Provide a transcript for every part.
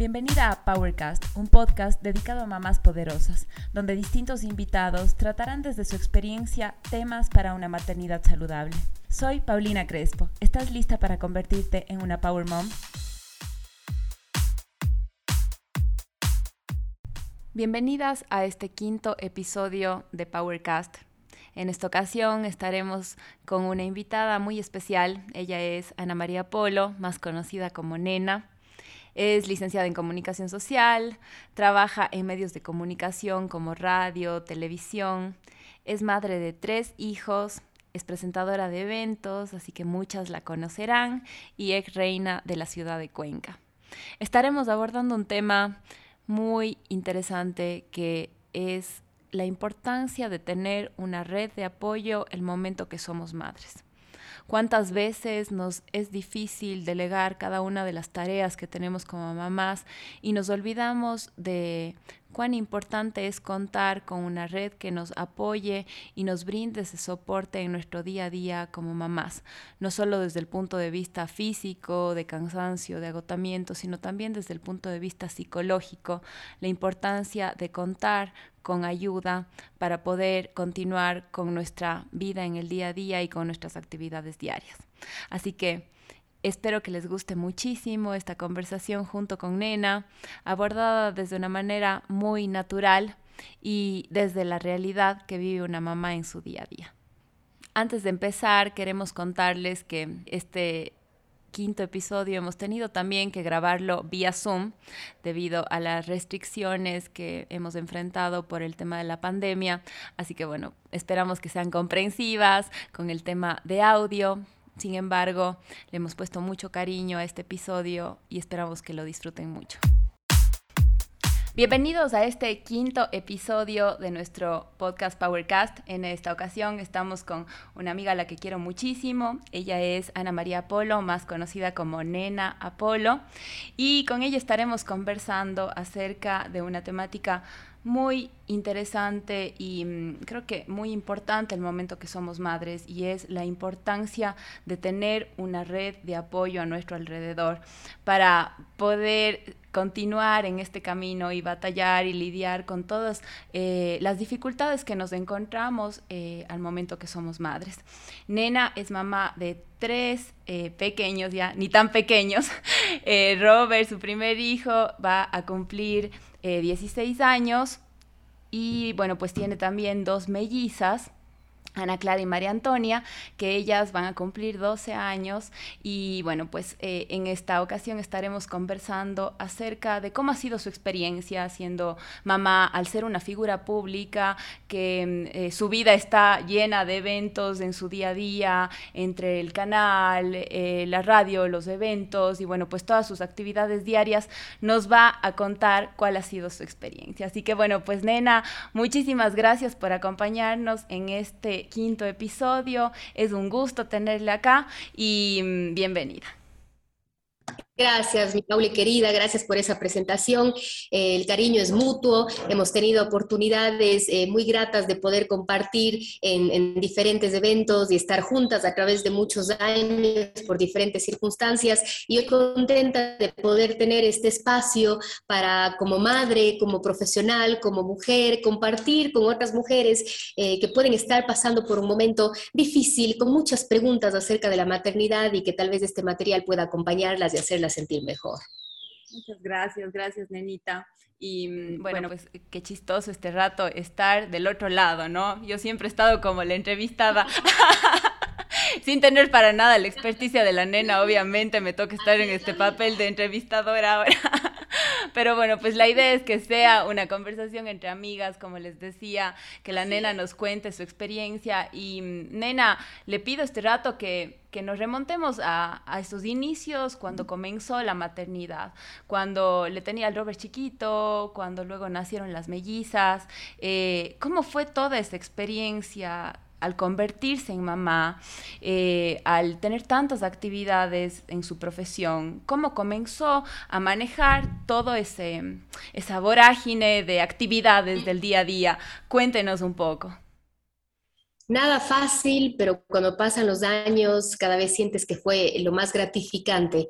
Bienvenida a Powercast, un podcast dedicado a mamás poderosas, donde distintos invitados tratarán desde su experiencia temas para una maternidad saludable. Soy Paulina Crespo. ¿Estás lista para convertirte en una Power Mom? Bienvenidas a este quinto episodio de Powercast. En esta ocasión estaremos con una invitada muy especial. Ella es Ana María Polo, más conocida como Nena. Es licenciada en comunicación social, trabaja en medios de comunicación como radio, televisión, es madre de tres hijos, es presentadora de eventos, así que muchas la conocerán, y ex reina de la ciudad de Cuenca. Estaremos abordando un tema muy interesante que es la importancia de tener una red de apoyo el momento que somos madres cuántas veces nos es difícil delegar cada una de las tareas que tenemos como mamás y nos olvidamos de cuán importante es contar con una red que nos apoye y nos brinde ese soporte en nuestro día a día como mamás, no solo desde el punto de vista físico, de cansancio, de agotamiento, sino también desde el punto de vista psicológico, la importancia de contar con ayuda para poder continuar con nuestra vida en el día a día y con nuestras actividades diarias. Así que Espero que les guste muchísimo esta conversación junto con Nena, abordada desde una manera muy natural y desde la realidad que vive una mamá en su día a día. Antes de empezar, queremos contarles que este quinto episodio hemos tenido también que grabarlo vía Zoom debido a las restricciones que hemos enfrentado por el tema de la pandemia. Así que bueno, esperamos que sean comprensivas con el tema de audio. Sin embargo, le hemos puesto mucho cariño a este episodio y esperamos que lo disfruten mucho. Bienvenidos a este quinto episodio de nuestro podcast Powercast. En esta ocasión estamos con una amiga a la que quiero muchísimo. Ella es Ana María Apolo, más conocida como Nena Apolo. Y con ella estaremos conversando acerca de una temática muy interesante y mm, creo que muy importante el momento que somos madres y es la importancia de tener una red de apoyo a nuestro alrededor para poder continuar en este camino y batallar y lidiar con todas eh, las dificultades que nos encontramos eh, al momento que somos madres. Nena es mamá de tres eh, pequeños ya, ni tan pequeños. Robert, su primer hijo, va a cumplir 16 años y bueno, pues tiene también dos mellizas Ana Clara y María Antonia, que ellas van a cumplir 12 años y bueno, pues eh, en esta ocasión estaremos conversando acerca de cómo ha sido su experiencia siendo mamá al ser una figura pública, que mm, eh, su vida está llena de eventos en su día a día, entre el canal, eh, la radio, los eventos y bueno, pues todas sus actividades diarias, nos va a contar cuál ha sido su experiencia. Así que bueno, pues nena, muchísimas gracias por acompañarnos en este quinto episodio. Es un gusto tenerle acá y mm, bienvenida. Gracias, mi Pauli querida, gracias por esa presentación. Eh, el cariño es mutuo, hemos tenido oportunidades eh, muy gratas de poder compartir en, diferentes eventos y estar juntas a través de muchos años por diferentes circunstancias y hoy contenta de poder tener este espacio para como madre, como profesional, como mujer, compartir con otras mujeres eh, que pueden estar pasando por un momento difícil, con muchas preguntas acerca de la maternidad y que tal vez este material pueda acompañarlas y hacerlas sentir mejor. Muchas gracias, gracias, nenita. Y mm, bueno, pues qué chistoso este rato estar del otro lado, ¿no? Yo siempre he estado como la entrevistada. Sin tener para nada la experticia de la nena, obviamente me toca estar en este papel de entrevistadora ahora. Pero bueno, pues la idea es que sea una conversación entre amigas, como les decía, que la nena nos cuente su experiencia. Y mm, nena, le pido este rato que, nos remontemos a, a, estos inicios, cuando comenzó la maternidad, cuando le tenía al Robert chiquito, cuando luego nacieron las mellizas. Eh, ¿Cómo fue toda esa experiencia? Al convertirse en mamá, eh, al tener tantas actividades en su profesión, cómo comenzó a manejar todo ese esa vorágine de actividades del día a día. Cuéntenos un poco. Nada fácil, pero cuando pasan los años cada vez sientes que fue lo más gratificante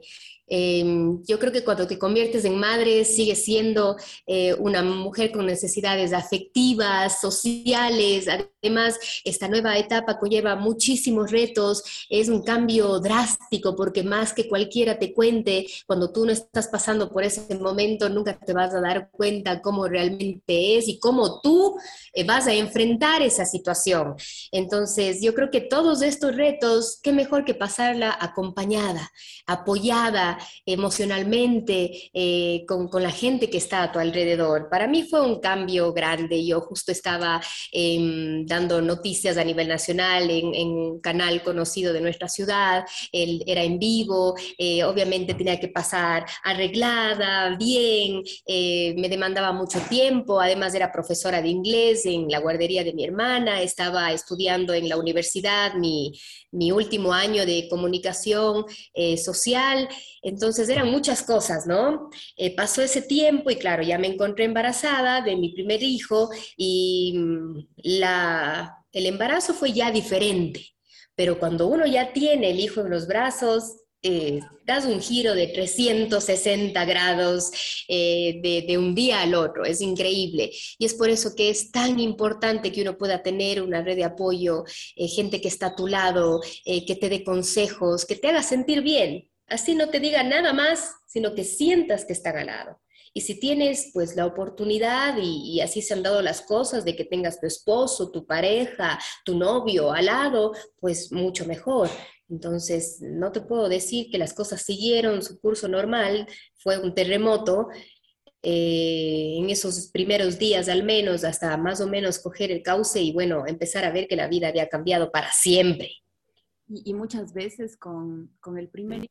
Em, yo creo que cuando te conviertes en madre sigues siendo eh, una mujer con necesidades afectivas, sociales. Además, esta nueva etapa conlleva muchísimos retos. Es un cambio drástico porque más que cualquiera te cuente, cuando tú no estás pasando por ese momento, nunca te vas a dar cuenta cómo realmente es y cómo tú eh, vas a enfrentar esa situación. Entonces, yo creo que todos estos retos, qué mejor que pasarla acompañada, apoyada, emocionalmente eh, con, la gente que está a tu alrededor. Para mí fue un cambio grande. Yo justo estaba em, dando noticias a nivel nacional en, un canal conocido de nuestra ciudad, Él era en vivo, eh, obviamente tenía que pasar arreglada, bien, eh, me demandaba mucho tiempo, además era profesora de inglés en la guardería de mi hermana, estaba estudiando en la universidad mi, mi último año de comunicación social entonces eran muchas cosas, ¿no? Eh, pasó ese tiempo y claro, ya me encontré embarazada de mi primer hijo y mm, la, el embarazo fue ya diferente, pero cuando uno ya tiene el hijo en los brazos, eh, das un giro de 360 grados eh, de, un día al otro, es increíble. Y es por eso que es tan importante que uno pueda tener una red de apoyo, gente que está a tu lado, que te dé consejos, que te haga sentir bien, Así no te diga nada más, sino que sientas que está ganado. Y si tienes pues la oportunidad y, así se han dado las cosas de que tengas tu esposo, tu pareja, tu novio al lado, pues mucho mejor. Entonces, no te puedo decir que las cosas siguieron su curso normal, fue un terremoto, eh, en esos primeros días al menos, hasta más o menos coger el cauce y bueno, empezar a ver que la vida había cambiado para siempre. Y, muchas veces con, con el primer que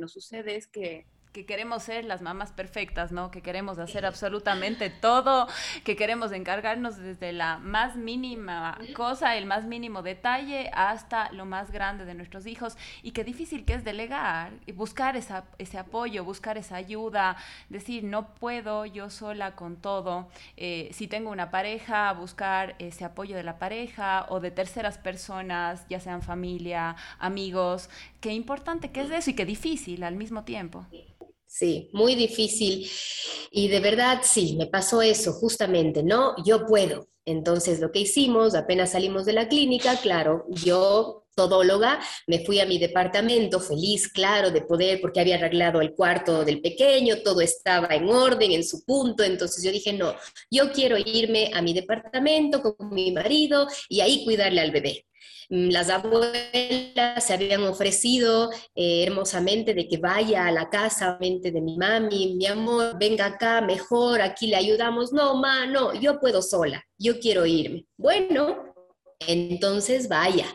nos sucede es que que queremos ser las mamás perfectas, ¿no? Que queremos hacer absolutamente todo, que queremos encargarnos desde la más mínima cosa, el más mínimo detalle, hasta lo más grande de nuestros hijos. Y qué difícil que es delegar y buscar esa, ese apoyo, buscar esa ayuda, decir, no puedo yo sola con todo. Eh, si tengo una pareja, buscar ese apoyo de la pareja o de terceras personas, ya sean familia, amigos. Qué importante que es eso y qué difícil al mismo tiempo. Sí, muy difícil. Y de verdad, sí, me pasó eso, justamente, ¿no? Yo puedo. Entonces, lo que hicimos, apenas salimos de la clínica, claro, yo, todóloga, me fui a mi departamento feliz, claro, de poder, porque había arreglado el cuarto del pequeño, todo estaba en orden, en su punto. Entonces yo dije, no, yo quiero irme a mi departamento con mi marido y ahí cuidarle al bebé. Mm, las abuelas se habían ofrecido eh, hermosamente de que vaya a la casa de mi mami, mi amor, venga acá, mejor, aquí le ayudamos. No, ma, no, yo puedo sola, yo quiero irme. Bueno, entonces vaya.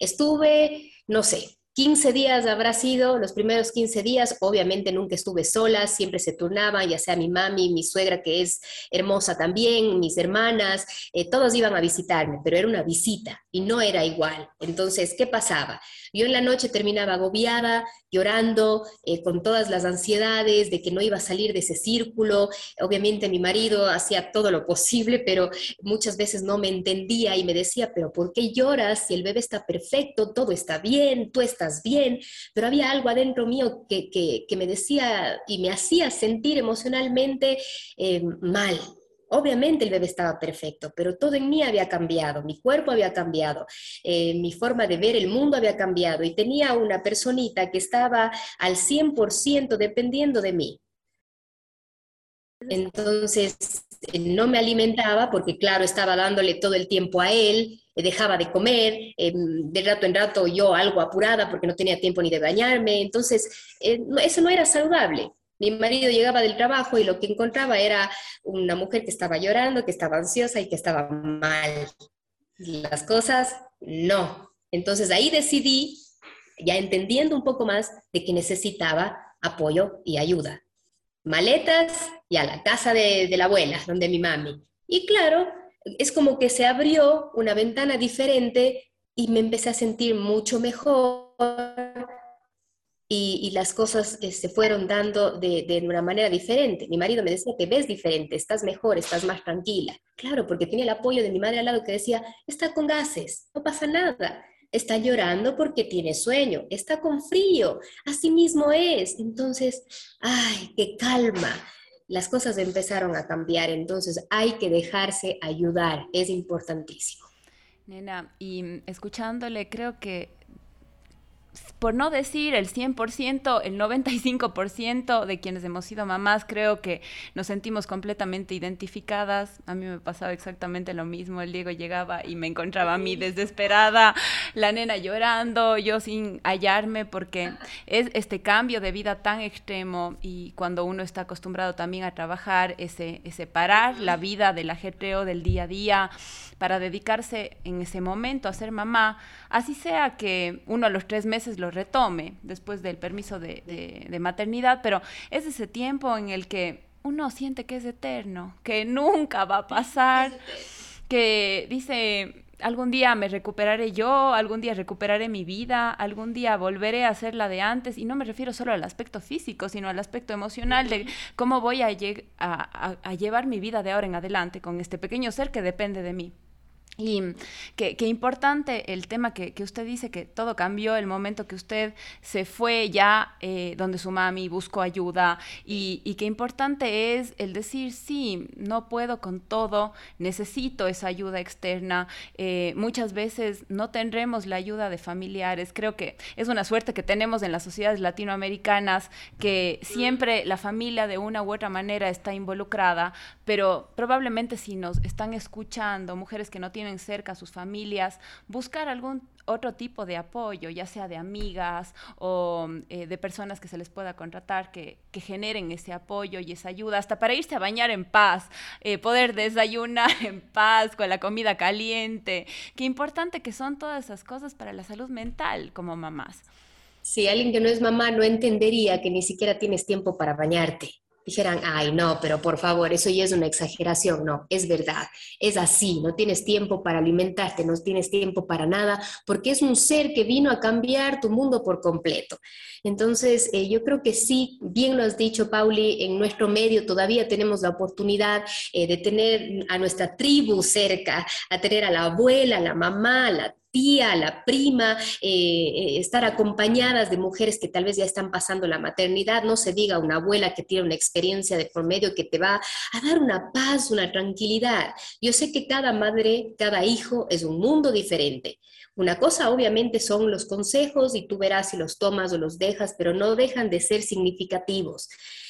Estuve, no sé, 15 días habrá sido, los primeros 15 días, obviamente nunca estuve sola, siempre se turnaban, ya sea mi mami, mi suegra que es hermosa también, mis hermanas, eh, todos iban a visitarme, pero era una visita y no era igual. Entonces, ¿qué pasaba? Yo en la noche terminaba agobiada, llorando, eh, con todas las ansiedades de que no iba a salir de ese círculo. Obviamente mi marido hacía todo lo posible, pero muchas veces no me entendía y me decía, pero ¿por qué lloras si el bebé está perfecto, todo está bien, tú estás bien? Pero había algo adentro mío que, me decía y me hacía sentir emocionalmente eh, mal, Obviamente el bebé estaba perfecto, pero todo en mí había cambiado, mi cuerpo había cambiado, eh, mi forma de ver el mundo había cambiado y tenía una personita que estaba al 100% dependiendo de mí. Entonces, eh, no me alimentaba porque, claro, estaba dándole todo el tiempo a él, dejaba de comer, de rato en rato yo algo apurada porque no tenía tiempo ni de bañarme, entonces eh, eso no era saludable. Mi marido llegaba del trabajo y lo que encontraba era una mujer que estaba llorando, que estaba ansiosa y que estaba mal. Las cosas, no. Entonces ahí decidí, ya entendiendo un poco más, de que necesitaba apoyo y ayuda. Maletas y a la casa de, la abuela, donde mi mami. Y claro, es como que se abrió una ventana diferente y me empecé a sentir mucho mejor, y, las cosas eh, se fueron dando de, una manera diferente. Mi marido me decía, te ves diferente, estás mejor, estás más tranquila. Claro, porque tenía el apoyo de mi madre al lado que decía, está con gases, no pasa nada. está llorando porque tiene sueño, está con frío, así mismo es. Entonces, ay, qué calma. Las cosas empezaron a cambiar, entonces hay que dejarse ayudar, es importantísimo. Nena, y escuchándole, creo que por no decir el 100%, el 95% de quienes hemos sido mamás, creo que nos sentimos completamente identificadas. A mí me pasaba exactamente lo mismo. El Diego llegaba y me encontraba a mí desesperada, la nena llorando, yo sin hallarme, porque es este cambio de vida tan extremo y cuando uno está acostumbrado también a trabajar, ese, separar la vida del ajetreo del día a día para dedicarse en ese momento a ser mamá, así sea que uno a los tres meses lo retome después del permiso de, de, maternidad, pero es ese tiempo en el que uno siente que es eterno, que nunca va a pasar, que dice, algún día me recuperaré yo, algún día recuperaré mi vida, algún día volveré a ser la de antes, y no me refiero solo al aspecto físico, sino al aspecto emocional de cómo voy a, a, a llevar mi vida de ahora en adelante con este pequeño ser que depende de mí. Y qué, importante el tema que, usted dice, que todo cambió el momento que usted se fue ya eh, donde su mami buscó ayuda y, y, qué importante es el decir, sí, no puedo con todo, necesito esa ayuda externa. Eh, muchas veces no tendremos la ayuda de familiares. Creo que es una suerte que tenemos en las sociedades latinoamericanas, que siempre la familia de una u otra manera está involucrada, pero probablemente si nos están escuchando, mujeres que no tienen cerca a sus familias, buscar algún otro tipo de apoyo, ya sea de amigas o eh, de personas que se les pueda contratar, que, generen ese apoyo y esa ayuda, hasta para irse a bañar en paz, eh, poder desayunar en paz con la comida caliente. Qué importante que son todas esas cosas para la salud mental como mamás. Si alguien que no es mamá no entendería que ni siquiera tienes tiempo para bañarte dijeran, ay, no, pero por favor, eso ya es una exageración. No, es verdad, es así, no tienes tiempo para alimentarte, no tienes tiempo para nada, porque es un ser que vino a cambiar tu mundo por completo. Entonces, eh, yo creo que sí, bien lo has dicho, Pauli, en nuestro medio todavía tenemos la oportunidad eh, de tener a nuestra tribu cerca, a tener a la abuela, a la mamá, a la tía, la prima, eh, eh, estar acompañadas de mujeres que tal vez ya están pasando la maternidad, no se diga una abuela que tiene una experiencia de por medio que te va a dar una paz, una tranquilidad. Yo sé que cada madre, cada hijo es un mundo diferente. Una cosa obviamente son los consejos y tú verás si los tomas o los dejas, pero no dejan de ser significativos.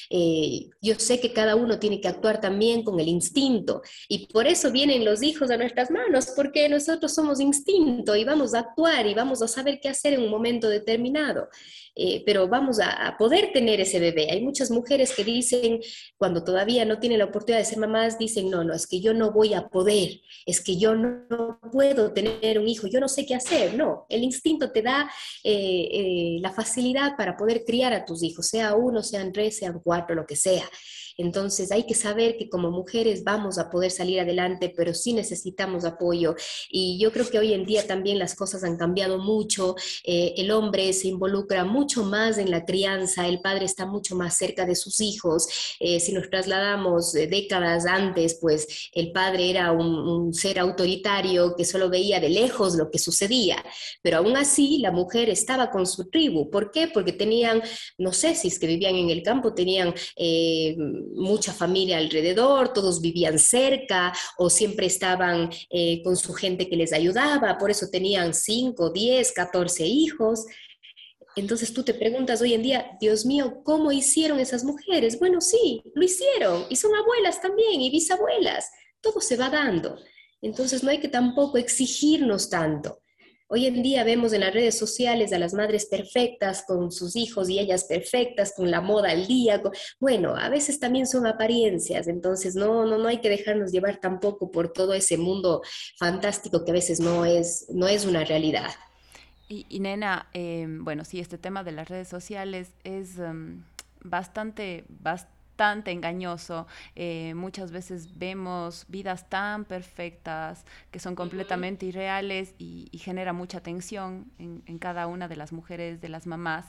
Eh, yo sé que cada uno tiene que actuar también con el instinto y por eso vienen los hijos a nuestras manos, porque nosotros somos instinto y vamos a actuar y vamos a saber qué hacer en un momento determinado. Eh, pero vamos a, poder tener ese bebé. Hay muchas mujeres que dicen, cuando todavía no tienen la oportunidad de ser mamás, dicen, no, no, es que yo no voy a poder, es que yo no puedo tener un hijo, yo no sé qué hacer. No, el instinto te da eh, la facilidad para poder criar a tus hijos, sea uno, sean tres, sean cuatro lo que sea. Entonces hay que saber que como mujeres vamos a poder salir adelante, pero sí necesitamos apoyo. Y yo creo que hoy en día también las cosas han cambiado mucho. Eh, el hombre se involucra mucho más en la crianza, el padre está mucho más cerca de sus hijos. Eh, si nos trasladamos eh, décadas antes, pues el padre era un, un ser autoritario que solo veía de lejos lo que sucedía, pero aún así la mujer estaba con su tribu. ¿Por qué? Porque tenían, no sé si es que vivían en el campo, tenían mucha familia alrededor, todos vivían cerca o siempre estaban eh, con su gente que les ayudaba, por eso tenían 5, 10, 14 hijos. Entonces tú te preguntas hoy en día, Dios mío, ¿cómo hicieron esas mujeres? Bueno, sí, lo hicieron y son abuelas también y bisabuelas. Todo se va dando. Entonces no hay que tampoco exigirnos tanto. Hoy en día vemos en las redes sociales a las madres perfectas con sus hijos y ellas perfectas, con la moda al día. Bueno, a veces también son apariencias, entonces no, no, no hay que dejarnos llevar tampoco por todo ese mundo fantástico que a veces no es, no es una realidad. Y, nena, em, bueno, sí, este tema de las redes sociales es em, bastante, bastante bastante engañoso. Eh, muchas veces vemos vidas tan perfectas que son completamente irreales y, genera mucha tensión en, cada una de las mujeres, de las mamás.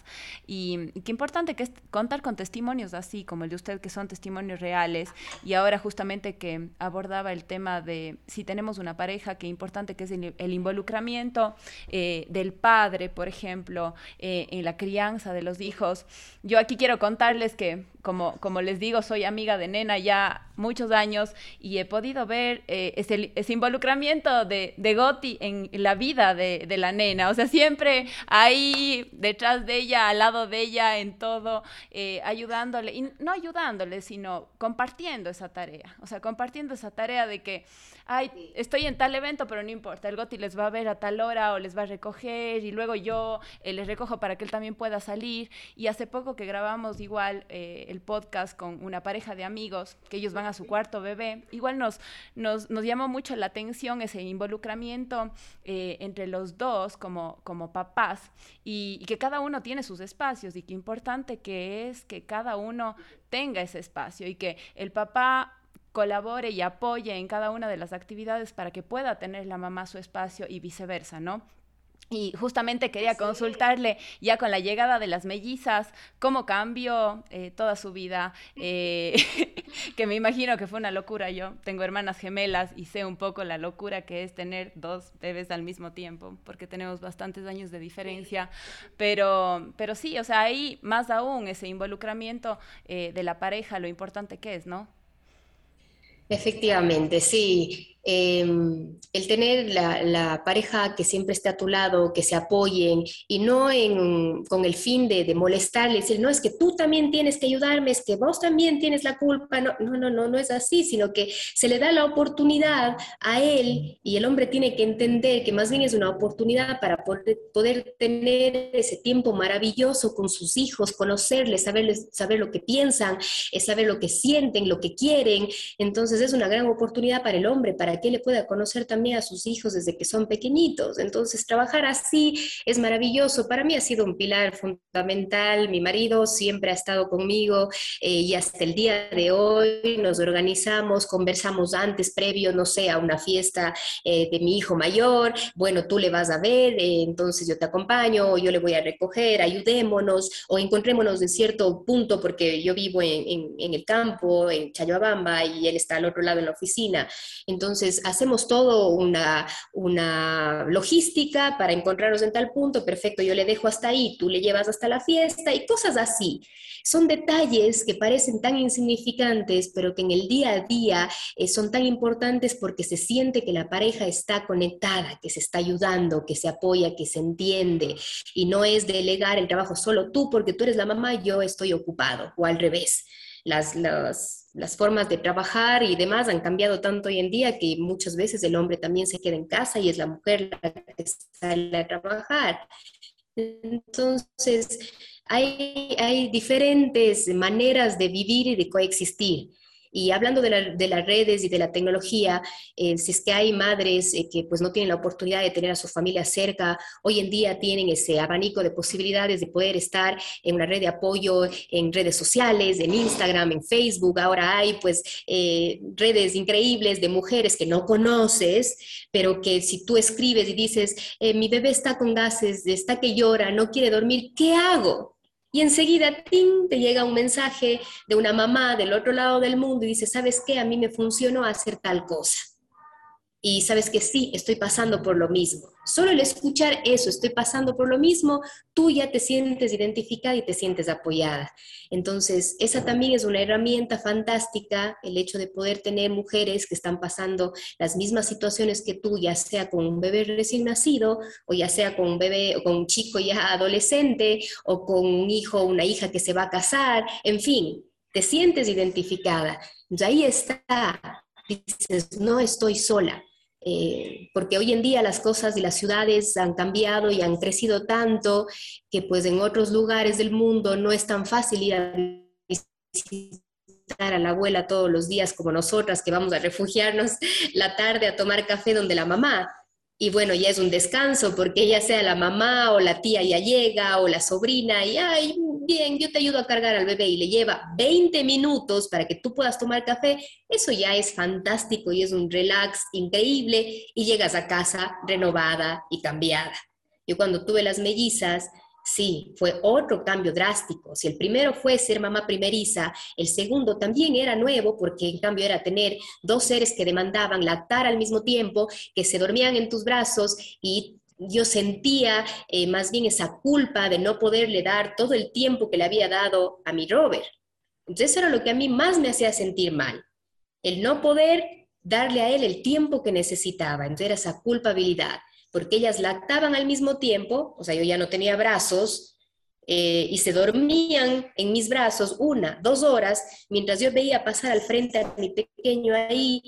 Y, qué importante que es contar con testimonios así como el de usted, que son testimonios reales. Y ahora justamente que abordaba el tema de si tenemos una pareja, qué importante que es el, involucramiento eh, del padre, por ejemplo, eh, en la crianza de los hijos. Yo aquí quiero contarles que como, como les digo, soy amiga de Nena ya muchos años y he podido ver eh, ese, involucramiento de, de Gotti en la vida de, de, la nena. O sea, siempre ahí detrás de ella, al lado de ella, en todo, eh, ayudándole, y no ayudándole, sino compartiendo esa tarea. O sea, compartiendo esa tarea de que, ay, estoy en tal evento, pero no importa, el Gotti les va a ver a tal hora o les va a recoger y luego yo eh, les recojo para que él también pueda salir. Y hace poco que grabamos igual el podcast con una pareja de amigos, que ellos van a su cuarto bebé, igual nos, nos, nos llamó mucho la atención ese involucramiento eh, entre los dos como, como papás y, que cada uno tiene sus espacios y qué importante que es que cada uno tenga ese espacio y que el papá colabore y apoye en cada una de las actividades para que pueda tener la mamá su espacio y viceversa, ¿no? Y justamente quería consultarle ya con la llegada de las mellizas, cómo cambió eh, toda su vida, eh, que me imagino que fue una locura. Yo tengo hermanas gemelas y sé un poco la locura que es tener dos bebés al mismo tiempo, porque tenemos bastantes años de diferencia. Pero, pero sí, o sea, ahí más aún ese involucramiento eh, de la pareja, lo importante que es, ¿no? Efectivamente, sí. Em, el tener la, pareja que siempre esté a tu lado, que se apoyen y no con el fin de, de molestarle, decir, no, es que tú también tienes que ayudarme, es que vos también tienes la culpa, no, no, no, no, es así, sino que se le da la oportunidad a él y el hombre tiene que entender que más bien es una oportunidad para poder, tener ese tiempo maravilloso con sus hijos, conocerles, saberles, saber lo que piensan, saber lo que sienten, lo que quieren. Entonces es una gran oportunidad para el hombre, para que le pueda conocer también a sus hijos desde que son pequeñitos. Entonces, trabajar así es maravilloso. Para mí ha sido un pilar fundamental. Mi marido siempre ha estado conmigo eh, y hasta el día de hoy nos organizamos, conversamos antes, previo, no sé, a una fiesta eh, de mi hijo mayor. Bueno, tú le vas a ver, eh, entonces yo te acompaño, yo le voy a recoger, ayudémonos o encontrémonos en cierto punto, porque yo vivo en, en el campo, en Chayoabamba, y él está al otro lado en la oficina. Entonces, hacemos todo una, una logística para encontrarnos en tal punto, perfecto, yo le dejo hasta ahí, tú le llevas hasta la fiesta y cosas así. Son detalles que parecen tan insignificantes, pero que en el día a día eh, son tan importantes porque se siente que la pareja está conectada, que se está ayudando, que se apoya, que se entiende. Y no es delegar el trabajo solo tú porque tú eres la mamá, yo estoy ocupado, o al revés. Las, las las formas de trabajar y demás han cambiado tanto hoy en día que muchas veces el hombre también se queda en casa y es la mujer la que sale a trabajar. Entonces, hay, hay diferentes maneras de vivir y de coexistir. Y hablando de, las redes y de la tecnología, eh, si es que hay madres eh, que pues no tienen la oportunidad de tener a su familia cerca, hoy en día tienen ese abanico de posibilidades de poder estar en una red de apoyo en redes sociales, en Instagram, en Facebook. Ahora hay pues eh, redes increíbles de mujeres que no conoces, pero que si tú escribes y dices, mi bebé está con gases, está que llora, no quiere dormir, ¿qué hago? Y enseguida, ¡ting!, te llega un mensaje de una mamá del otro lado del mundo y dice, ¿sabes qué? A mí me funcionó hacer tal cosa y sabes que sí, estoy pasando por lo mismo. Solo el escuchar eso, estoy pasando por lo mismo, tú ya te sientes identificada y te sientes apoyada. Entonces, esa también es una herramienta fantástica, el hecho de poder tener mujeres que están pasando las mismas situaciones que tú, ya sea con un bebé recién nacido, o ya sea con un bebé o con un chico ya adolescente, o con un hijo o una hija que se va a casar, en fin, te sientes identificada. Entonces, ahí está, dices, no estoy sola eh, porque hoy en día las cosas y las ciudades han cambiado y han crecido tanto que pues en otros lugares del mundo no es tan fácil ir a visitar a la abuela todos los días como nosotras que vamos a refugiarnos la tarde a tomar café donde la mamá. Y bueno, ya es un descanso porque ya sea la mamá o la tía ya llega o la sobrina y ay, bien, yo te ayudo a cargar al bebé y le lleva 20 minutos para que tú puedas tomar café, eso ya es fantástico y es un relax increíble y llegas a casa renovada y cambiada. Yo cuando tuve las mellizas, Sí, fue otro cambio drástico. Si el primero fue ser mamá primeriza, el segundo también era nuevo porque en cambio era tener dos seres que demandaban lactar al mismo tiempo, que se dormían en tus brazos y yo sentía eh, más bien esa culpa de no poderle dar todo el tiempo que le había dado a mi Robert. Entonces eso era lo que a mí más me hacía sentir mal, el no poder darle a él el tiempo que necesitaba. Entonces era esa culpabilidad porque ellas lactaban al mismo tiempo, o sea, yo ya no tenía brazos, eh, y se dormían en mis brazos una, dos horas, mientras yo veía pasar al frente a mi pequeño ahí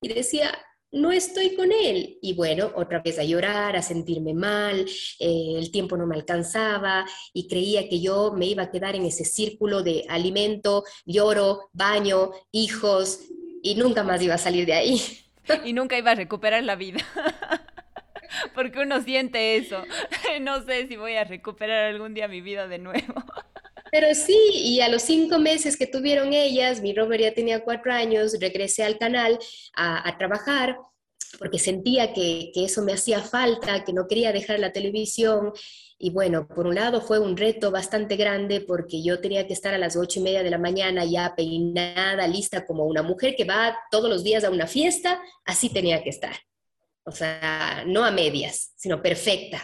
y decía, no estoy con él. Y bueno, otra vez a llorar, a sentirme mal, eh, el tiempo no me alcanzaba y creía que yo me iba a quedar en ese círculo de alimento, lloro, baño, hijos y nunca más iba a salir de ahí. Y nunca iba a recuperar la vida. porque uno siente eso. No sé si voy a recuperar algún día mi vida de nuevo. Pero sí, y a los cinco meses que tuvieron ellas, mi Robert ya tenía cuatro años, regresé al canal a, trabajar porque sentía que, que, eso me hacía falta, que no quería dejar la televisión. Y bueno, por un lado fue un reto bastante grande porque yo tenía que estar a las ocho y media de la mañana ya peinada, lista como una mujer que va todos los días a una fiesta, así tenía que estar o sea, no a medias, sino perfecta.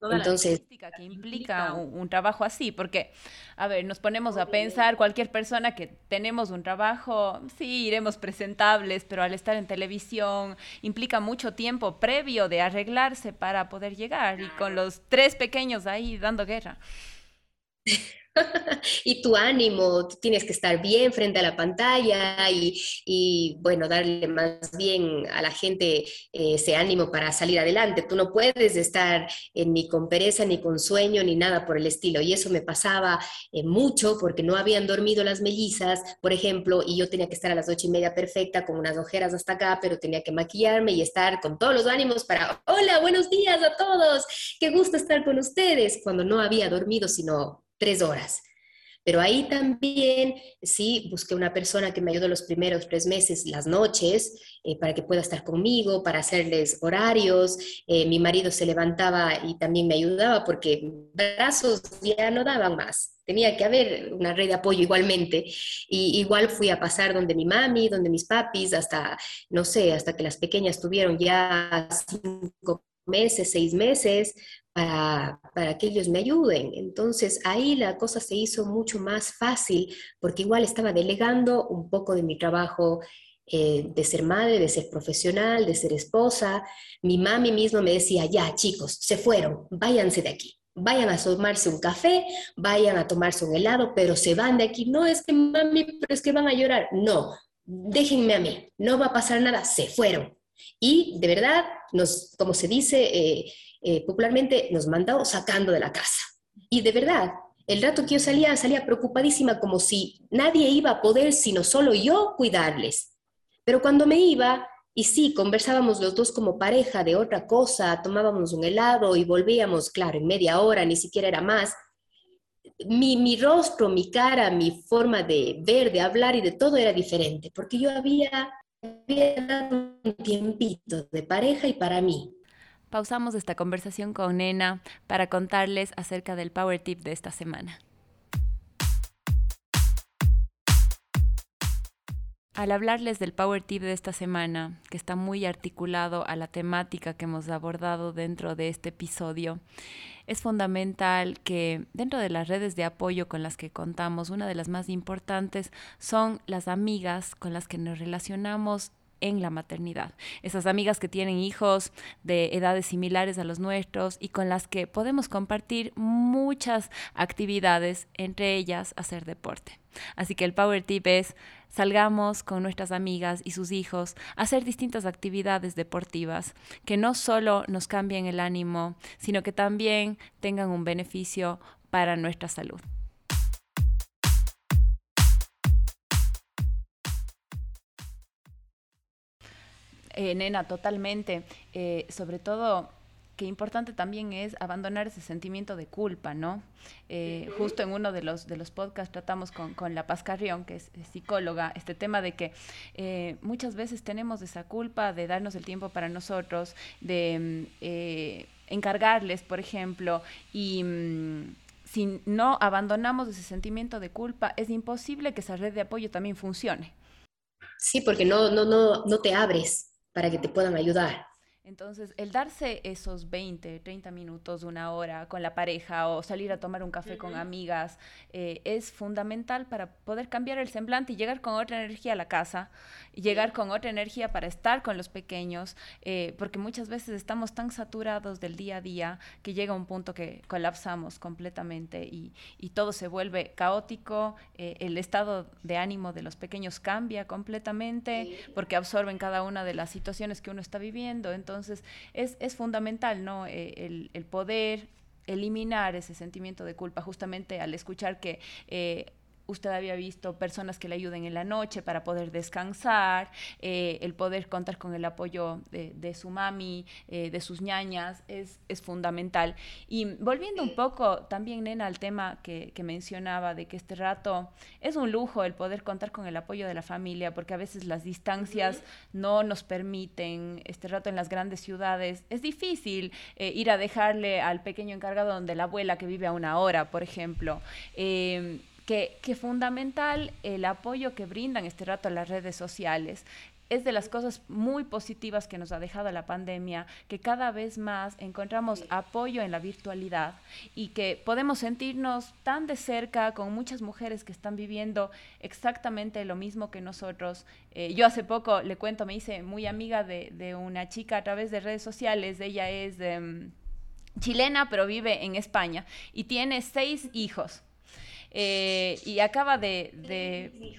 Entonces, la que implica un, trabajo así, porque, a ver, nos ponemos a pensar, cualquier persona que tenemos un trabajo, sí, iremos presentables, pero al estar en televisión implica mucho tiempo previo de arreglarse para poder llegar y con los tres pequeños ahí dando guerra. y tu ánimo, tienes que estar bien frente a la pantalla y, bueno, darle más bien a la gente eh, ese ánimo para salir adelante. Tú no puedes estar eh, ni con pereza, ni con sueño, ni nada por el estilo. Y eso me pasaba eh, mucho porque no habían dormido las mellizas, por ejemplo, y yo tenía que estar a las ocho y media perfecta con unas ojeras hasta acá, pero tenía que maquillarme y estar con todos los ánimos para, hola, buenos días a todos, qué gusto estar con ustedes, cuando no había dormido sino tres horas. Pero ahí también sí busqué una persona que me ayudó los primeros tres meses, las noches, eh, para que pueda estar conmigo, para hacerles horarios. Eh, mi marido se levantaba y también me ayudaba porque brazos ya no daban más. Tenía que haber una red de apoyo igualmente. Y igual fui a pasar donde mi mami, donde mis papis, hasta, no sé, hasta que las pequeñas tuvieron ya cinco meses, seis meses, para, para, que ellos me ayuden. Entonces ahí la cosa se hizo mucho más fácil porque igual estaba delegando un poco de mi trabajo eh, de ser madre, de ser profesional, de ser esposa. Mi mami mismo me decía, ya chicos, se fueron, váyanse de aquí. Vayan a tomarse un café, vayan a tomarse un helado, pero se van de aquí. No es que mami, pero es que van a llorar. No, déjenme a mí, no va a pasar nada, se fueron. Y de verdad, nos, como se dice, eh, eh, popularmente nos mandó sacando de la casa. Y de verdad, el rato que yo salía, salía preocupadísima como si nadie iba a poder, sino solo yo, cuidarles. Pero cuando me iba, y sí, conversábamos los dos como pareja de otra cosa, tomábamos un helado y volvíamos, claro, en media hora, ni siquiera era más. Mi, mi rostro, mi cara, mi forma de ver, de hablar y de todo era diferente, porque yo había, había dado un tiempito de pareja y para mí, pausamos esta conversación con Nena para contarles acerca del Power Tip de esta semana. Al hablarles del Power Tip de esta semana, que está muy articulado a la temática que hemos abordado dentro de este episodio, es fundamental que dentro de las redes de apoyo con las que contamos, una de las más importantes son las amigas con las que nos relacionamos en la maternidad. Esas amigas que tienen hijos de edades similares a los nuestros y con las que podemos compartir muchas actividades, entre ellas hacer deporte. Así que el Power Tip es salgamos con nuestras amigas y sus hijos a hacer distintas actividades deportivas que no solo nos cambien el ánimo, sino que también tengan un beneficio para nuestra salud. Eh, nena, totalmente. Eh, sobre todo que importante también es abandonar ese sentimiento de culpa, ¿no? Eh, justo en uno de los, de los podcasts tratamos con, con La Paz Carrión, que es, psicóloga, este tema de que eh, muchas veces tenemos esa culpa de darnos el tiempo para nosotros, de mm, encargarles, por ejemplo, y... Mm, si no abandonamos ese sentimiento de culpa, es imposible que esa red de apoyo también funcione. Sí, porque no, no, no, no te abres para que te puedan ayudar. Entonces, el darse esos 20, 30 minutos, una hora con la pareja o salir a tomar un café con amigas eh, es fundamental para poder cambiar el semblante y llegar con otra energía a la casa, llegar con otra energía para estar con los pequeños, eh, porque muchas veces estamos tan saturados del día a día que llega un punto que colapsamos completamente y, todo se vuelve caótico, eh, el estado de ánimo de los pequeños cambia completamente porque absorben cada una de las situaciones que uno está viviendo. Entonces, es, es fundamental, ¿no? Eh, el, el, poder eliminar ese sentimiento de culpa justamente al escuchar que eh, usted había visto personas que le ayuden en la noche para poder descansar, eh, el poder contar con el apoyo de, su mami, eh, de sus ñañas, es, es, fundamental. Y volviendo un poco también, nena, al tema que, que, mencionaba de que este rato es un lujo el poder contar con el apoyo de la familia, porque a veces las distancias no nos permiten, este rato en las grandes ciudades, es difícil eh, ir a dejarle al pequeño encargado donde la abuela que vive a una hora, por ejemplo que, que fundamental el apoyo que brindan este rato a las redes sociales es de las cosas muy positivas que nos ha dejado la pandemia, que cada vez más encontramos apoyo en la virtualidad y que podemos sentirnos tan de cerca con muchas mujeres que están viviendo exactamente lo mismo que nosotros. Eh, yo hace poco, le cuento, me hice muy amiga de, de una chica a través de redes sociales, ella es mm, chilena, pero vive en España y tiene seis hijos eh, y acaba de,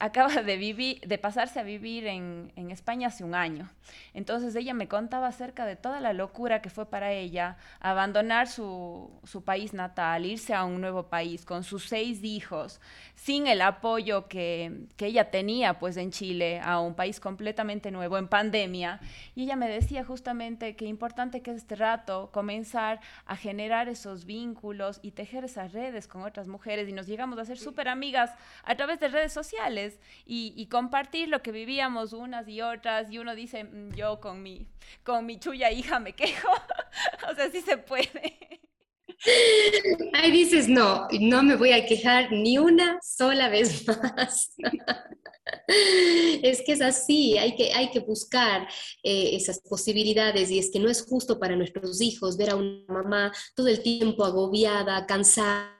acaba de vivir, de pasarse a vivir en, en, España hace un año. Entonces ella me contaba acerca de toda la locura que fue para ella abandonar su, su país natal, irse a un nuevo país con sus seis hijos, sin el apoyo que, que ella tenía pues en Chile, a un país completamente nuevo, en pandemia. Y ella me decía justamente que importante que es este rato comenzar a generar esos vínculos y tejer esas redes con otras mujeres y nos llegamos a ser súper amigas a través de redes sociales y, compartir lo que vivíamos unas y otras y uno dice, mm, yo con mi, con mi chulla hija me quejo, o sea, sí se puede. Ahí dices, no, no me voy a quejar ni una sola vez más. Es que es así, hay que, hay que buscar eh, esas posibilidades y es que no es justo para nuestros hijos ver a una mamá todo el tiempo agobiada, cansada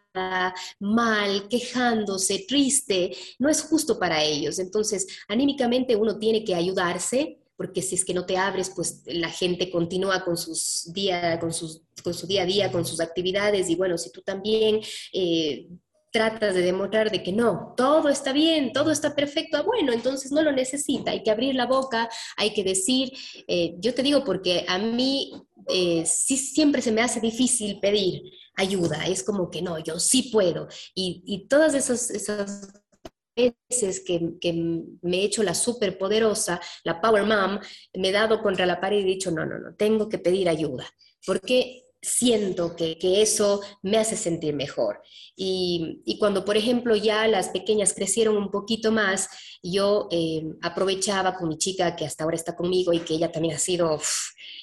mal, quejándose, triste, no es justo para ellos. Entonces, anímicamente uno tiene que ayudarse, porque si es que no te abres, pues la gente continúa con, sus día, con, sus, con su día a día, con sus actividades, y bueno, si tú también... Eh, tratas de demostrar de que no, todo está bien, todo está perfecto, ah, bueno, entonces no lo necesita, hay que abrir la boca, hay que decir, eh, yo te digo porque a mí eh, sí siempre se me hace difícil pedir, ayuda, es como que no, yo sí puedo. Y, todas esas, esas veces que, que, me he hecho la superpoderosa, la Power Mom, me he dado contra la pared y he dicho, no, no, no, tengo que pedir ayuda. Porque siento que, eso me hace sentir mejor. Y, cuando, por ejemplo, ya las pequeñas crecieron un poquito más, yo eh, aprovechaba con mi chica que hasta ahora está conmigo y que ella también ha sido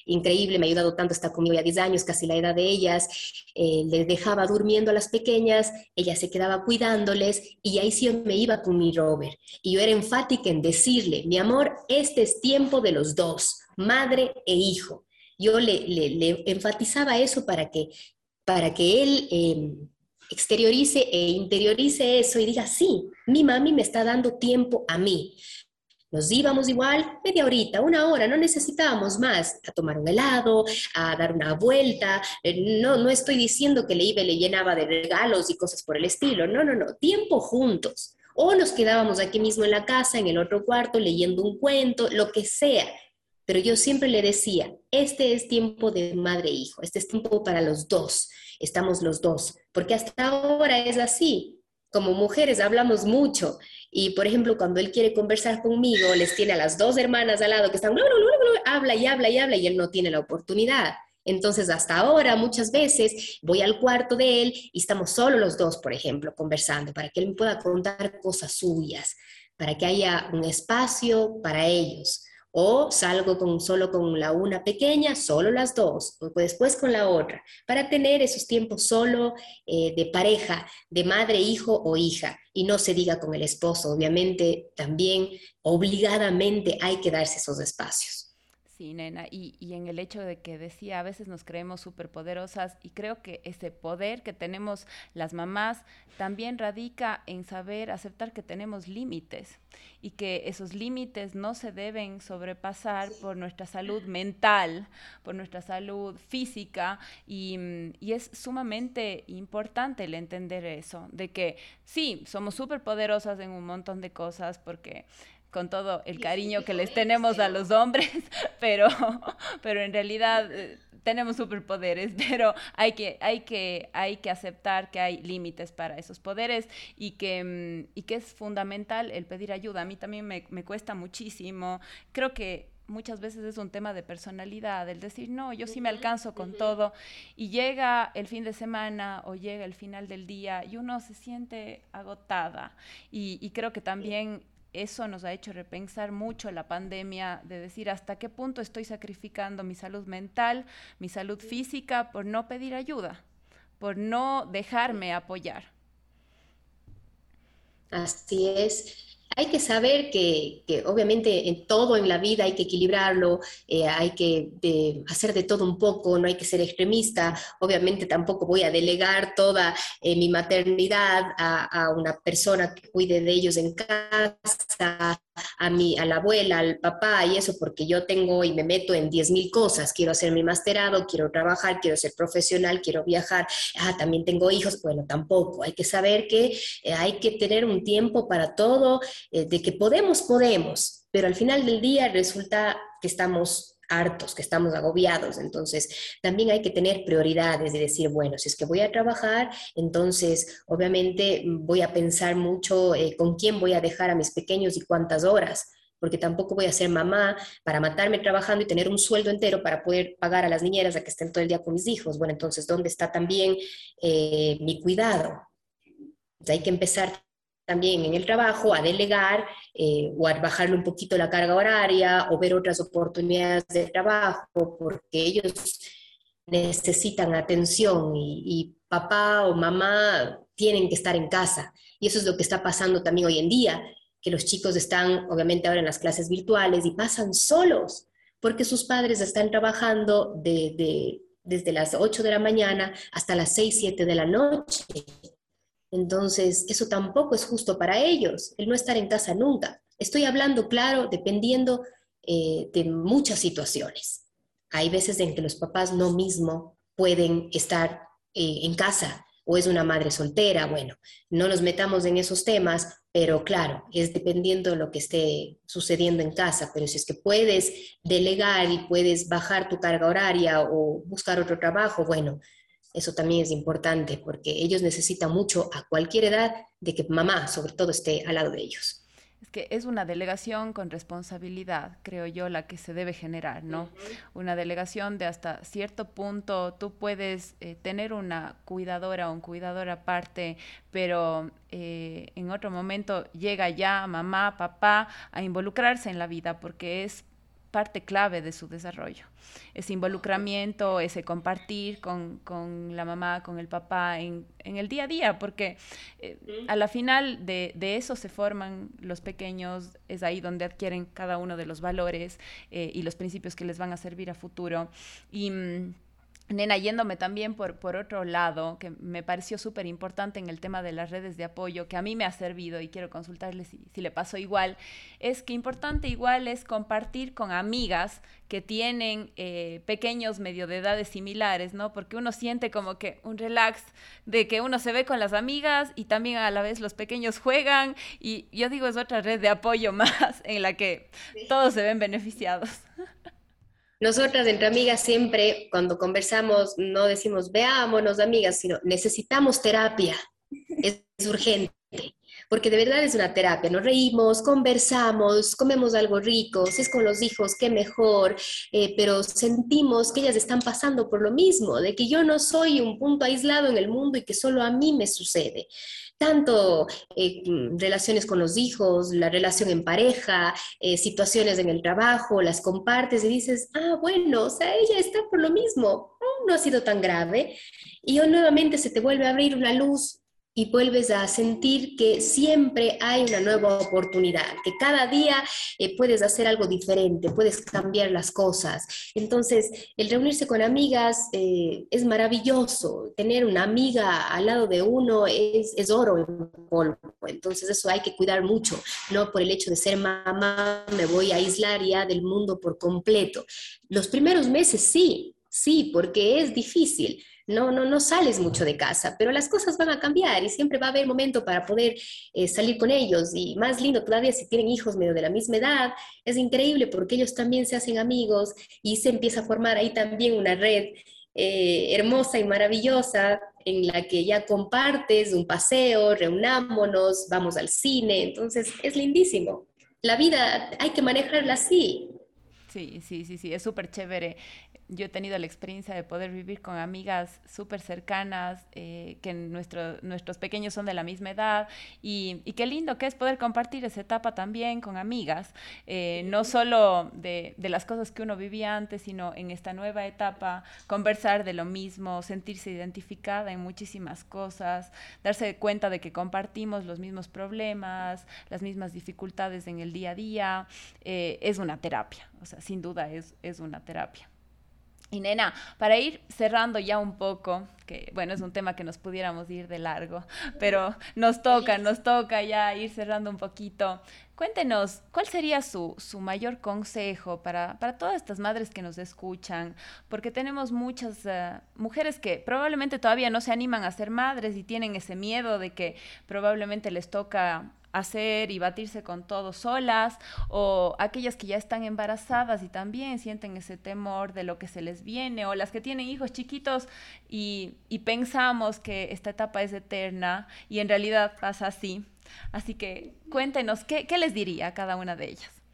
increíble, me ha ayudado tanto, está conmigo ya 10 años, casi la edad de ellas, eh, les dejaba durmiendo a las pequeñas, ella se quedaba cuidándoles y ahí sí me iba con mi Robert. Y yo era enfática en decirle, mi amor, este es tiempo de los dos, madre e hijo yo le, enfatizaba eso para que, para que él em, exteriorice e interiorice eso y diga, sí, mi mami me está dando tiempo a mí. Nos íbamos igual media horita, una hora, no necesitábamos más, a tomar un helado, a dar una vuelta. Eh, no, no estoy diciendo que le iba le llenaba de regalos y cosas por el estilo, no, no, no, tiempo juntos. O nos quedábamos aquí mismo en la casa, en el otro cuarto, leyendo un cuento, lo que sea. Pero yo siempre le decía, este es tiempo de madre e hijo, este es tiempo para los dos, estamos los dos, porque hasta ahora es así. Como mujeres hablamos mucho y, por ejemplo, cuando él quiere conversar conmigo, les tiene a las dos hermanas al lado que están, habla y habla y habla y él no tiene la oportunidad. Entonces, hasta ahora, muchas veces voy al cuarto de él y estamos solo los dos, por ejemplo, conversando, para que él pueda contar cosas suyas, para que haya un espacio para ellos. O salgo con, solo con la una pequeña, solo las dos, o después con la otra, para tener esos tiempos solo eh, de pareja, de madre, hijo o hija, y no se diga con el esposo. Obviamente, también obligadamente hay que darse esos espacios. Sí, nena, y, y, en el hecho de que decía, a veces nos creemos superpoderosas y creo que ese poder que tenemos las mamás también radica en saber aceptar que tenemos límites y que esos límites no se deben sobrepasar por nuestra salud mental, por nuestra salud física y, y es sumamente importante el entender eso, de que sí, somos superpoderosas en un montón de cosas porque con todo el cariño que les tenemos a los hombres, pero, pero en realidad eh, tenemos superpoderes, pero hay que, hay, que, hay que aceptar que hay límites para esos poderes y que, mm, y que es fundamental el pedir ayuda. A mí también me, me cuesta muchísimo. Creo que muchas veces es un tema de personalidad, el decir, no, yo sí me alcanzo con todo, y llega el fin de semana o llega el final del día y uno se siente agotada. Y, y creo que también eso nos ha hecho repensar mucho la pandemia, de decir hasta qué punto estoy sacrificando mi salud mental, mi salud física por no pedir ayuda, por no dejarme apoyar. Así es. Hay que saber que, obviamente en todo en la vida hay que equilibrarlo, eh, hay que hacer de todo un poco, no hay que ser extremista. Obviamente tampoco voy a delegar toda eh, mi maternidad a, una persona que cuide de ellos en casa, a, mi, a la abuela, al papá y eso, porque yo tengo y me meto en 10.000 cosas. Quiero hacer mi masterado, quiero trabajar, quiero ser profesional, quiero viajar. Ah, también tengo hijos. Bueno, tampoco. Hay que saber que eh, hay que tener un tiempo para todo, eh, de que podemos, podemos, pero al final del día resulta que estamos hartos, que estamos agobiados. Entonces, también hay que tener prioridades y decir, bueno, si es que voy a trabajar, entonces obviamente voy a pensar mucho eh, con quién voy a dejar a mis pequeños y cuántas horas porque tampoco voy a ser mamá para matarme trabajando y tener un sueldo entero para poder pagar a las niñeras a que estén todo el día con mis hijos. Bueno, entonces, ¿dónde está también eh, mi cuidado? hay que empezar también en el trabajo a delegar eh, o a bajarle un poquito la carga horaria o ver otras oportunidades de trabajo porque ellos necesitan atención y, papá o mamá tienen que estar en casa. Y eso es lo que está pasando también hoy en día, que los chicos están obviamente ahora en las clases virtuales y pasan solos porque sus padres están trabajando de, desde las 8 de la mañana hasta las 6, 7 de la noche entonces, eso tampoco es justo para ellos, el no estar en casa nunca. Estoy hablando, claro, dependiendo eh, de muchas situaciones. Hay veces en que los papás no mismo pueden estar eh, en casa o es una madre soltera. Bueno, no nos metamos en esos temas, pero claro, es dependiendo de lo que esté sucediendo en casa. Pero si es que puedes delegar y puedes bajar tu carga horaria o buscar otro trabajo, bueno, eso también es importante porque ellos necesitan mucho a cualquier edad de que mamá, sobre todo, esté al lado de ellos. Es que es una delegación con responsabilidad, creo yo, la que se debe generar, ¿no? Una delegación de hasta cierto punto, tú puedes eh, tener una cuidadora o un cuidador aparte, pero eh, en otro momento llega ya mamá, papá a involucrarse en la vida porque es parte clave de su desarrollo. Ese involucramiento, ese compartir con, con la mamá, con el papá en, en, el día a día, porque eh, a la final de, de, eso se forman los pequeños, es ahí donde adquieren cada uno de los valores eh, y los principios que les van a servir a futuro. Mm, Nena, yéndome también por, por otro lado, que me pareció súper importante en el tema de las redes de apoyo, que a mí me ha servido y quiero consultarle si, si, le pasó igual, es que importante igual es compartir con amigas que tienen eh, pequeños medio de edades similares, ¿no? Porque uno siente como que un relax de que uno se ve con las amigas y también a la vez los pequeños juegan y yo digo es otra red de apoyo más en la que todos se ven beneficiados. Nosotras entre amigas siempre cuando conversamos no decimos veámonos amigas, sino necesitamos terapia, es, urgente. porque de verdad es una terapia, nos reímos, conversamos, comemos algo rico, si es con los hijos, qué mejor, eh, pero sentimos que ellas están pasando por lo mismo, de que yo no soy un punto aislado en el mundo y que solo a mí me sucede tanto eh, mm, relaciones con los hijos, la relación en pareja, eh, situaciones en el trabajo, las compartes y dices, ah, bueno, o sea, ella está por lo mismo, no ha sido tan grave. Y hoy nuevamente se te vuelve a abrir una luz y vuelves a sentir que siempre hay una nueva oportunidad, que cada día eh, puedes hacer algo diferente, puedes cambiar las cosas. Entonces, el reunirse con amigas eh, es maravilloso. Tener una amiga al lado de uno es, es oro en polvo. Entonces, eso hay que cuidar mucho. No por el hecho de ser mamá me voy a aislar ya del mundo por completo. Los primeros meses sí, sí, porque es difícil no, no, no sales mucho de casa, pero las cosas van a cambiar y siempre va a haber momento para poder eh, salir con ellos. Y más lindo todavía si tienen hijos medio de la misma edad, es increíble porque ellos también se hacen amigos y se empieza a formar ahí también una red eh, hermosa y maravillosa en la que ya compartes un paseo, reunámonos, vamos al cine, entonces es lindísimo. La vida hay que manejarla así. Sí, sí, sí, sí, es súper chévere yo he tenido la experiencia de poder vivir con amigas súper cercanas, eh, que nuestro, nuestros pequeños son de la misma edad, y, y, qué lindo que es poder compartir esa etapa también con amigas, eh, no solo de, de, las cosas que uno vivía antes, sino en esta nueva etapa, conversar de lo mismo, sentirse identificada en muchísimas cosas, darse cuenta de que compartimos los mismos problemas, las mismas dificultades en el día a día, eh, es una terapia, o sea, sin duda es, es una terapia. Y nena, para ir cerrando ya un poco, que bueno, es un tema que nos pudiéramos ir de largo, pero nos toca, nos toca ya ir cerrando un poquito. Cuéntenos, ¿cuál sería su, su mayor consejo para, para, todas estas madres que nos escuchan? Porque tenemos muchas uh, mujeres que probablemente todavía no se animan a ser madres y tienen ese miedo de que probablemente les toca hacer y batirse con todo solas, o aquellas que ya están embarazadas y también sienten ese temor de lo que se les viene, o las que tienen hijos chiquitos y, y pensamos que esta etapa es eterna y en realidad pasa así. Así que cuéntenos, ¿qué, qué les diría a cada una de ellas?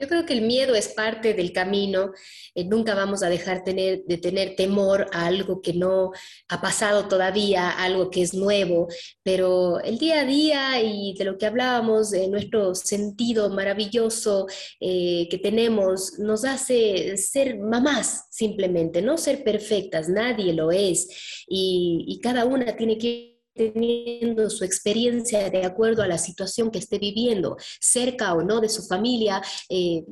Yo creo que el miedo es parte del camino. Eh, nunca vamos a dejar tener, de tener temor a algo que no ha pasado todavía, algo que es nuevo, pero el día a día y de lo que hablábamos, de nuestro sentido maravilloso eh, que tenemos, nos hace ser mamás simplemente, no ser perfectas, nadie lo es. Y, y cada una tiene que teniendo su experiencia de acuerdo a la situación que esté viviendo, cerca o no de su familia, eh,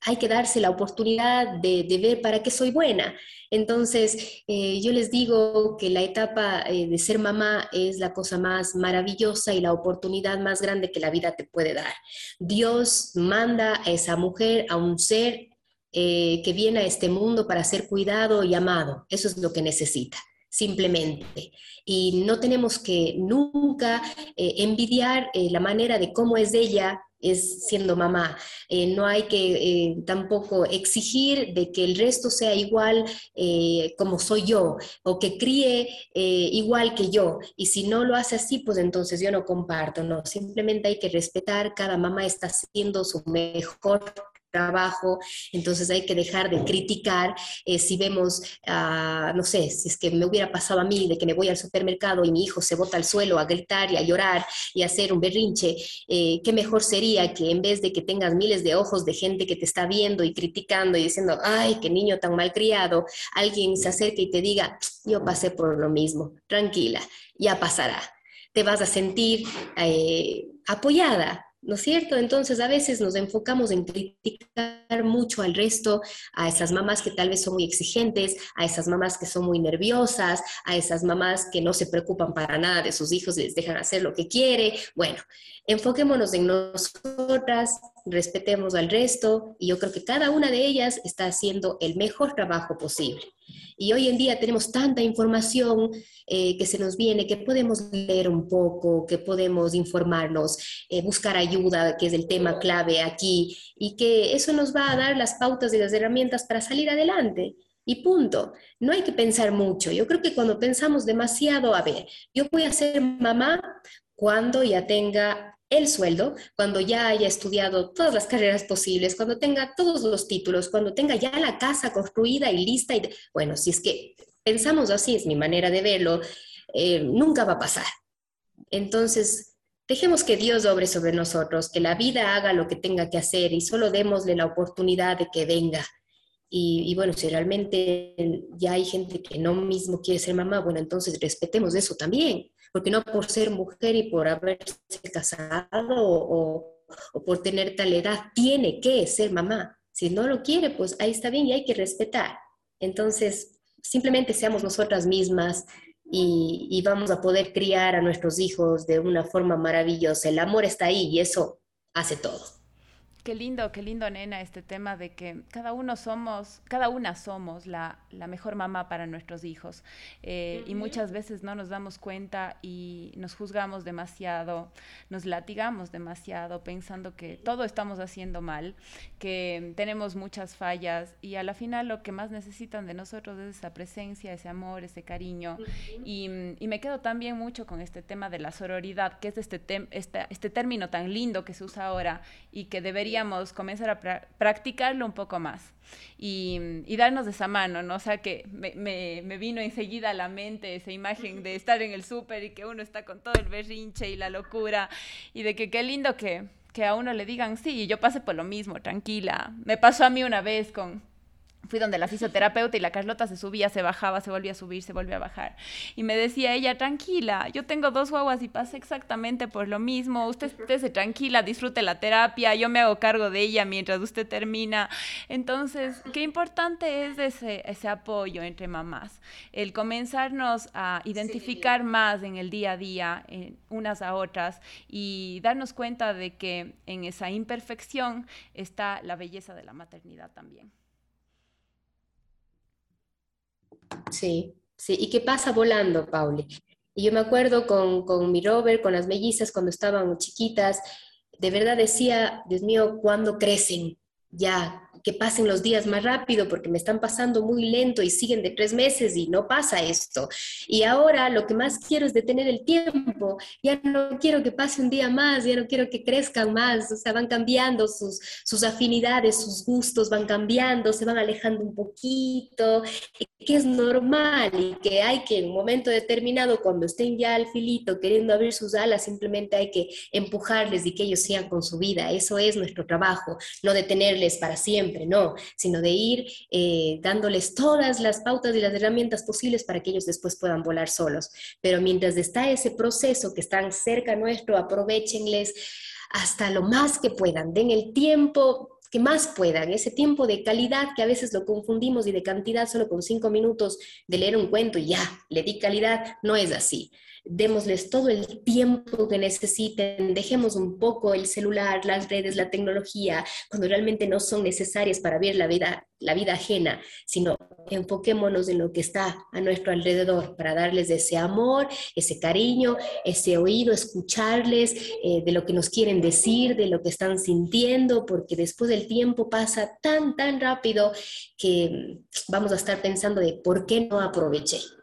hay que darse la oportunidad de, ver para qué soy buena. Entonces, eh, yo les digo que la etapa eh, de ser mamá es la cosa más maravillosa y la oportunidad más grande que la vida te puede dar. Dios manda a esa mujer, a un ser que viene a este mundo para ser cuidado y amado. Eso es lo que necesita simplemente. Y no tenemos que nunca eh, envidiar eh, la manera de cómo es ella es siendo mamá. Eh, no hay que tampoco exigir de que el resto sea igual como soy yo o que críe igual que yo. Y si no lo hace así, pues entonces yo no comparto. No, simplemente hay que respetar, cada mamá está haciendo su mejor trabajo, entonces hay que dejar de criticar eh, si vemos, ah, no sé, si es que me hubiera pasado a mí de que me voy al supermercado y mi hijo se bota al suelo a gritar y a llorar y a hacer un berrinche, eh, qué mejor sería que en vez de que tengas miles de ojos de gente que te está viendo y criticando y diciendo, ay, qué niño tan mal criado, alguien se acerque y te diga, yo pasé por lo mismo, tranquila, ya pasará. Te vas a sentir eh, apoyada, ¿no es cierto? Entonces a veces nos enfocamos en criticar mucho al resto, a esas mamás que tal vez son muy exigentes, a esas mamás que son muy nerviosas, a esas mamás que no se preocupan para nada de sus hijos y les dejan hacer lo que quiere. Bueno, enfoquémonos en nosotras, respetemos al resto y yo creo que cada una de ellas está haciendo el mejor trabajo posible. Y hoy en día tenemos tanta información eh, que se nos viene, que podemos leer un poco, que podemos informarnos, eh, buscar ayuda, que es el tema clave aquí, y que eso nos va a dar las pautas y las herramientas para salir adelante. Y punto. No hay que pensar mucho. Yo creo que cuando pensamos demasiado, a ver, yo voy a ser mamá cuando ya tenga el sueldo, cuando ya haya estudiado todas las carreras posibles, cuando tenga todos los títulos, cuando tenga ya la casa construida y lista. Y bueno, si es que pensamos así, es mi manera de verlo, eh, nunca va a pasar. Entonces, dejemos que Dios obre sobre nosotros, que la vida haga lo que tenga que hacer y solo démosle la oportunidad de que venga. Y, y, bueno, si realmente ya hay gente que no mismo quiere ser mamá, bueno, entonces respetemos eso también porque no por ser mujer y por haberse casado o, por tener tal edad tiene que ser mamá. Si no lo quiere, pues ahí está bien y hay que respetar. Entonces, simplemente seamos nosotras mismas y, vamos a poder criar a nuestros hijos de una forma maravillosa. El amor está ahí y eso hace todo. Qué lindo, qué lindo, nena, este tema de que cada uno somos, cada una somos la, la mejor mamá para nuestros hijos. Eh, y muchas veces no nos damos cuenta y nos juzgamos demasiado, nos latigamos demasiado pensando que todo estamos haciendo mal, que tenemos muchas fallas y a la final lo que más necesitan de nosotros es esa presencia, ese amor, ese cariño. y, y, me quedo también mucho con este tema de la sororidad, que es este, este, este término tan lindo que se usa ahora y que debería comenzar a practicarlo un poco más y, darnos de esa mano, ¿no? O sea, que me, me, vino enseguida a la mente esa imagen de estar en el súper y que uno está con todo el berrinche y la locura y de que qué lindo que, que a uno le digan, sí, yo pasé por lo mismo, tranquila. Me pasó a mí una vez con fui donde la fisioterapeuta y la Carlota se subía, se bajaba, se volvía a subir, se volvía a bajar. Y me decía ella, tranquila, yo tengo dos guaguas y pasé exactamente por lo mismo. Usted esté tranquila, disfrute la terapia, yo me hago cargo de ella mientras usted termina. Entonces, qué importante es ese, ese apoyo entre mamás, el comenzarnos a identificar más en el día a día, unas a otras, y darnos cuenta de que en esa imperfección está la belleza de la maternidad también. Sí, sí, y qué pasa volando, Pauli. Y yo me acuerdo con, con mi Robert, con las mellizas, cuando estaban chiquitas, de verdad decía, Dios mío, ¿cuándo crecen? Ya, que pasen los días más rápido porque me están pasando muy lento y siguen de tres meses y no pasa esto. Y ahora lo que más quiero es detener el tiempo. Ya no quiero que pase un día más, ya no quiero que crezcan más. O sea, van cambiando sus, sus afinidades, sus gustos van cambiando, se van alejando un poquito, que es normal y que hay que en un momento determinado, cuando estén ya al filito queriendo abrir sus alas, simplemente hay que empujarles y que ellos sigan con su vida. Eso es nuestro trabajo, no detenerles para siempre no, sino de ir eh, dándoles todas las pautas y las herramientas posibles para que ellos después puedan volar solos. Pero mientras está ese proceso que están cerca nuestro, aprovechenles hasta lo más que puedan, den el tiempo que más puedan, ese tiempo de calidad que a veces lo confundimos y de cantidad solo con cinco minutos de leer un cuento y ya, le di calidad, no es así démosles todo el tiempo que necesiten, dejemos un poco el celular, las redes, la tecnología, cuando realmente no son necesarias para ver la vida, la vida ajena, sino enfoquémonos en lo que está a nuestro alrededor para darles ese amor, ese cariño, ese oído, escucharles eh, de lo que nos quieren decir, de lo que están sintiendo, porque después el tiempo pasa tan, tan rápido que vamos a estar pensando de por qué no aproveché.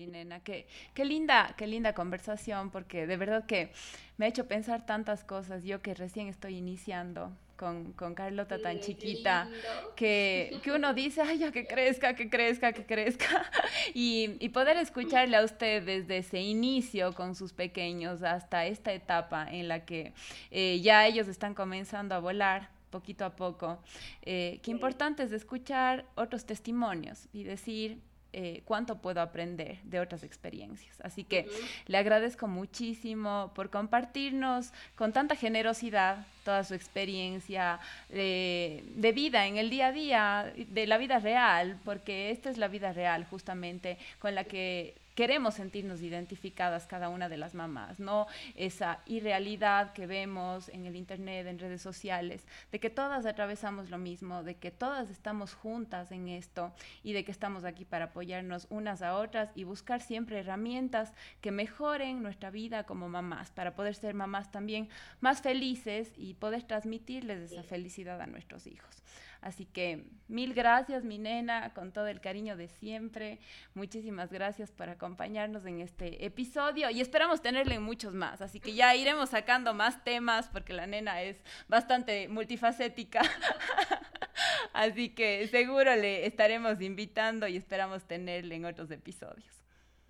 Sí, nena, qué, qué linda, qué linda conversación, porque de verdad que me ha hecho pensar tantas cosas, yo que recién estoy iniciando con, con Carlota tan chiquita, que, que, uno dice, ay, ya que crezca, que crezca, que crezca, y, y, poder escucharle a usted desde ese inicio con sus pequeños hasta esta etapa en la que eh, ya ellos están comenzando a volar poquito a poco, eh, qué importante es escuchar otros testimonios y decir, eh, cuánto puedo aprender de otras experiencias. Así que le agradezco muchísimo por compartirnos con tanta generosidad toda su experiencia de, de, vida en el día a día, de la vida real, porque esta es la vida real justamente con la que queremos sentirnos identificadas cada una de las mamás, no esa irrealidad que vemos en el internet, en redes sociales, de que todas atravesamos lo mismo, de que todas estamos juntas en esto y de que estamos aquí para apoyarnos unas a otras y buscar siempre herramientas que mejoren nuestra vida como mamás, para poder ser mamás también más felices y poder transmitirles esa felicidad a nuestros hijos. Así que mil gracias, mi nena, con todo el cariño de siempre. Muchísimas gracias por acompañarnos en este episodio y esperamos tenerle muchos más. Así que ya iremos sacando más temas porque la nena es bastante multifacética. Así que seguro le estaremos invitando y esperamos tenerle en otros episodios.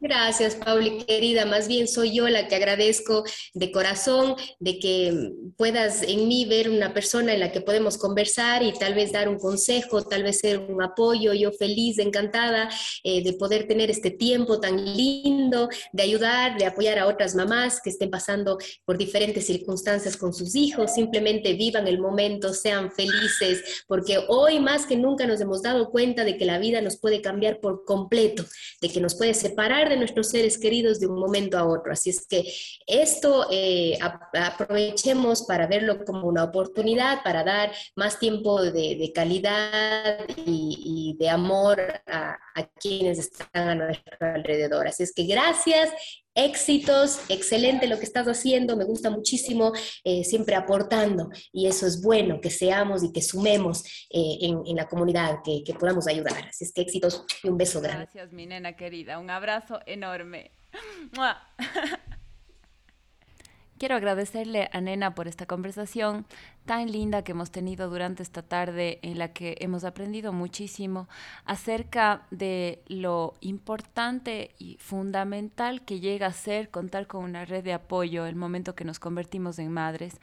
Gracias, Pauli, querida. Más bien soy yo la que agradezco de corazón de que puedas en mí ver una persona en la que podemos conversar y tal vez dar un consejo, tal vez ser un apoyo. Yo feliz, encantada eh, de poder tener este tiempo tan lindo, de ayudar, de apoyar a otras mamás que estén pasando por diferentes circunstancias con sus hijos. Simplemente vivan el momento, sean felices, porque hoy más que nunca nos hemos dado cuenta de que la vida nos puede cambiar por completo, de que nos puede separar de nuestros seres queridos de un momento a otro. Así es que esto eh, aprovechemos para verlo como una oportunidad para dar más tiempo de, calidad y, de amor a, quienes están a nuestro alrededor. Así es que gracias éxitos, excelente lo que estás haciendo, me gusta muchísimo, eh, siempre aportando y eso es bueno, que seamos y que sumemos eh, en, la comunidad, que, que, podamos ayudar. Así es que éxitos y un beso grande. Gracias, mi nena querida, un abrazo enorme. Quiero agradecerle a Nena por esta conversación tan linda que hemos tenido durante esta tarde en la que hemos aprendido muchísimo acerca de lo importante y fundamental que llega a ser contar con una red de apoyo el momento que nos convertimos en madres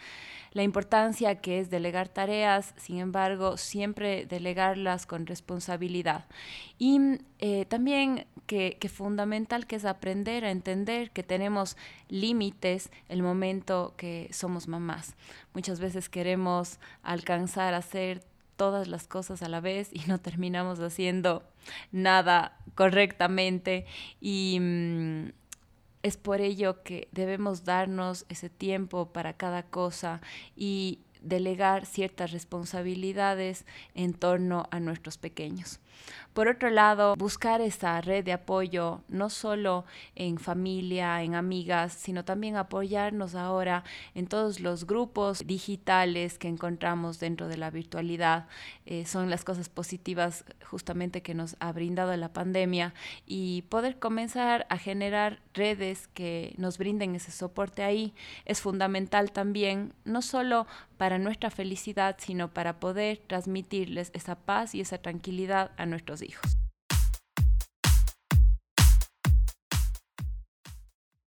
la importancia que es delegar tareas, sin embargo, siempre delegarlas con responsabilidad. Y eh, también que, que, fundamental que es aprender a entender que tenemos límites el momento que somos mamás. Muchas veces queremos alcanzar a hacer todas las cosas a la vez y no terminamos haciendo nada correctamente y mm, es por ello que debemos darnos ese tiempo para cada cosa y delegar ciertas responsabilidades en torno a nuestros pequeños. Por otro lado, buscar esa red de apoyo, no solo en familia, en amigas, sino también apoyarnos ahora en todos los grupos digitales que encontramos dentro de la virtualidad. Eh, son las cosas positivas justamente que nos ha brindado la pandemia y poder comenzar a generar redes que nos brinden ese soporte ahí es fundamental también, no solo para nuestra felicidad, sino para poder transmitirles esa paz y esa tranquilidad a nuestros hijos.